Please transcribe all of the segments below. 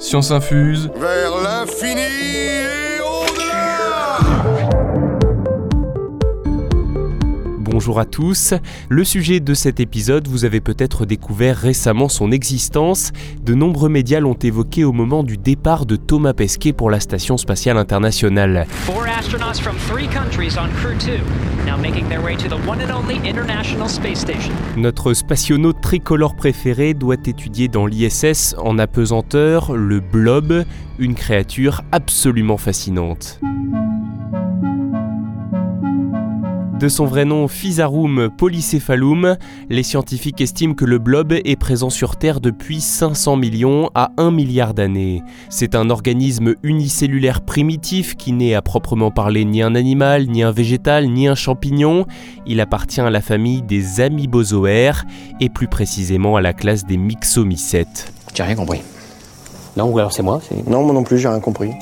Science infuse. Vers l'infini Bonjour à tous. Le sujet de cet épisode, vous avez peut-être découvert récemment son existence. De nombreux médias l'ont évoqué au moment du départ de Thomas Pesquet pour la Station spatiale internationale. Four astronauts from three countries on Crew 2, now making their way to the one and only International Space Station. Notre spationaute tricolore préféré doit étudier dans l'ISS en apesanteur le blob, une créature absolument fascinante. De son vrai nom Physarum polycephalum, les scientifiques estiment que le blob est présent sur Terre depuis 500 millions à 1 milliard d'années. C'est un organisme unicellulaire primitif qui n'est à proprement parler ni un animal, ni un végétal, ni un champignon. Il appartient à la famille des amibozoaires et plus précisément à la classe des myxomycètes. J'ai rien compris. Non, ou alors c'est moi Non, moi non plus, j'ai rien compris.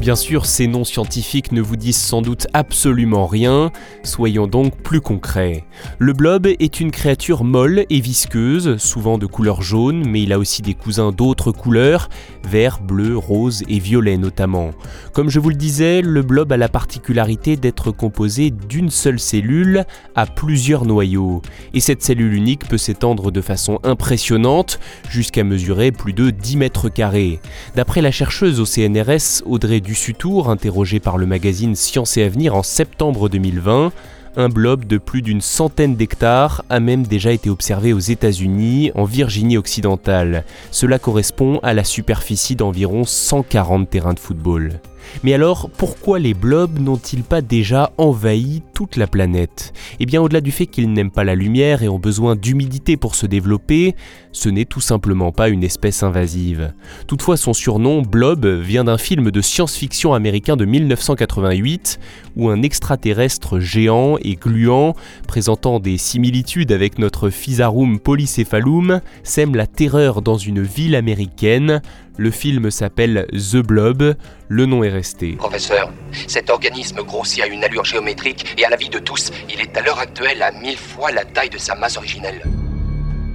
Bien sûr, ces noms scientifiques ne vous disent sans doute absolument rien, soyons donc plus concrets. Le blob est une créature molle et visqueuse, souvent de couleur jaune, mais il a aussi des cousins d'autres couleurs, vert, bleu, rose et violet notamment. Comme je vous le disais, le blob a la particularité d'être composé d'une seule cellule à plusieurs noyaux. Et cette cellule unique peut s'étendre de façon impressionnante, jusqu'à mesurer plus de 10 mètres carrés. D'après la chercheuse au CNRS Audrey Dussutour, interrogée par le magazine Science et Avenir en septembre 2020, un blob de plus d'une centaine d'hectares a même déjà été observé aux États-Unis, en Virginie occidentale. Cela correspond à la superficie d'environ 140 terrains de football. Mais alors, pourquoi les blobs n'ont-ils pas déjà envahi toute la planète? Eh bien, au-delà du fait qu'ils n'aiment pas la lumière et ont besoin d'humidité pour se développer, ce n'est tout simplement pas une espèce invasive. Toutefois, son surnom, Blob, vient d'un film de science-fiction américain de 1988, où un extraterrestre géant et gluant, présentant des similitudes avec notre Physarum polycephalum, sème la terreur dans une ville américaine. Le film s'appelle The Blob, le nom est resté. Professeur, cet organisme grossit à une allure géométrique et à la vie de tous, il est à l'heure actuelle à mille fois la taille de sa masse originelle.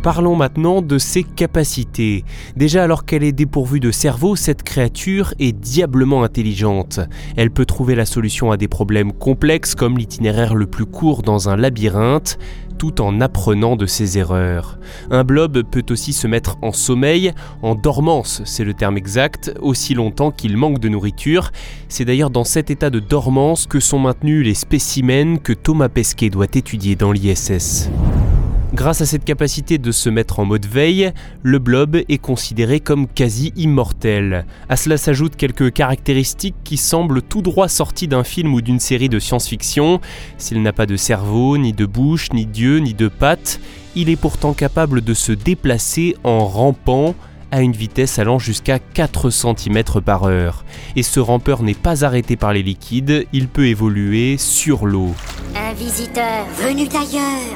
Parlons maintenant de ses capacités. Déjà alors qu'elle est dépourvue de cerveau, cette créature est diablement intelligente. Elle peut trouver la solution à des problèmes complexes comme l'itinéraire le plus court dans un labyrinthe, en apprenant de ses erreurs. Un blob peut aussi se mettre en sommeil, en dormance, c'est le terme exact, aussi longtemps qu'il manque de nourriture. C'est d'ailleurs dans cet état de dormance que sont maintenus les spécimens que Thomas Pesquet doit étudier dans l'ISS. Grâce à cette capacité de se mettre en mode veille, le blob est considéré comme quasi immortel. À cela s'ajoutent quelques caractéristiques qui semblent tout droit sorties d'un film ou d'une série de science-fiction. S'il n'a pas de cerveau, ni de bouche, ni d'yeux, ni de pattes, il est pourtant capable de se déplacer en rampant à une vitesse allant jusqu'à 4 cm par heure. Et ce rampeur n'est pas arrêté par les liquides, il peut évoluer sur l'eau. Un visiteur venu d'ailleurs.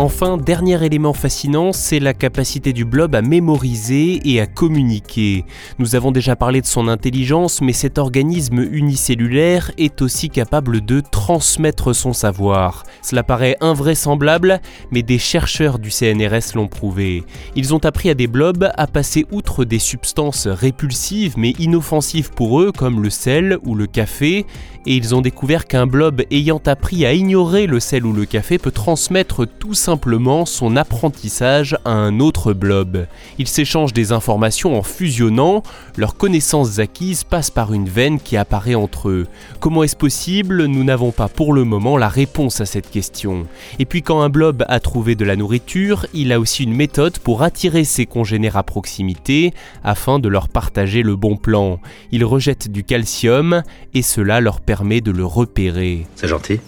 Enfin, dernier élément fascinant, c'est la capacité du blob à mémoriser et à communiquer. Nous avons déjà parlé de son intelligence, mais cet organisme unicellulaire est aussi capable de transmettre son savoir. Cela paraît invraisemblable, mais des chercheurs du CNRS l'ont prouvé. Ils ont appris à des blobs à passer outre des substances répulsives mais inoffensives pour eux, comme le sel ou le café, et ils ont découvert qu'un blob ayant appris à ignorer le sel ou le café peut transmettre tout simplement son apprentissage à un autre blob. Ils s'échangent des informations en fusionnant, leurs connaissances acquises passent par une veine qui apparaît entre eux. Comment est-ce possible? Nous n'avons pas pour le moment la réponse à cette question. Et puis quand un blob a trouvé de la nourriture, il a aussi une méthode pour attirer ses congénères à proximité afin de leur partager le bon plan. Il rejette du calcium et cela leur permet de le repérer. C'est gentil.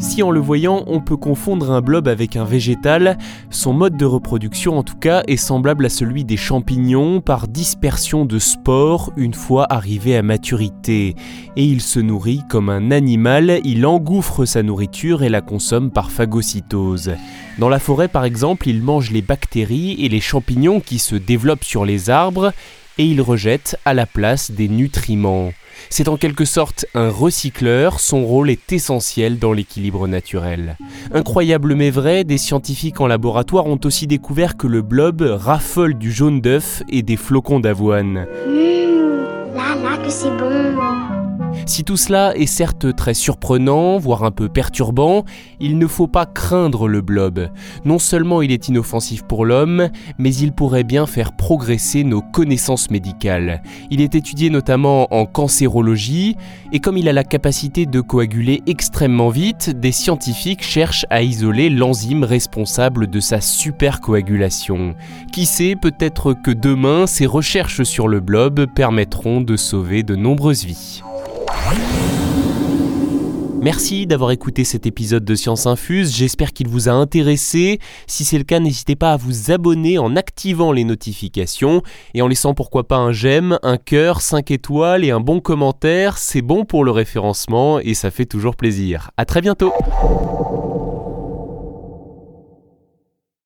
Si en le voyant, on peut confondre un blob avec un végétal, son mode de reproduction en tout cas est semblable à celui des champignons par dispersion de spores une fois arrivé à maturité. Et il se nourrit comme un animal, il engouffre sa nourriture et la consomme par phagocytose. Dans la forêt par exemple, il mange les bactéries et les champignons qui se développent sur les arbres et il rejette à la place des nutriments. C'est en quelque sorte un recycleur, son rôle est essentiel dans l'équilibre naturel. Incroyable mais vrai, des scientifiques en laboratoire ont aussi découvert que le blob raffole du jaune d'œuf et des flocons d'avoine. Mmh. Si tout cela est certes très surprenant, voire un peu perturbant, il ne faut pas craindre le blob. Non seulement il est inoffensif pour l'homme, mais il pourrait bien faire progresser nos connaissances médicales. Il est étudié notamment en cancérologie, et comme il a la capacité de coaguler extrêmement vite, des scientifiques cherchent à isoler l'enzyme responsable de sa supercoagulation. Qui sait, peut-être que demain, ces recherches sur le blob permettront de sauver de nombreuses vies. Merci d'avoir écouté cet épisode de Science Infuse, j'espère qu'il vous a intéressé. Si c'est le cas, n'hésitez pas à vous abonner en activant les notifications et en laissant pourquoi pas un j'aime, un cœur, 5 étoiles et un bon commentaire, c'est bon pour le référencement et ça fait toujours plaisir. A très bientôt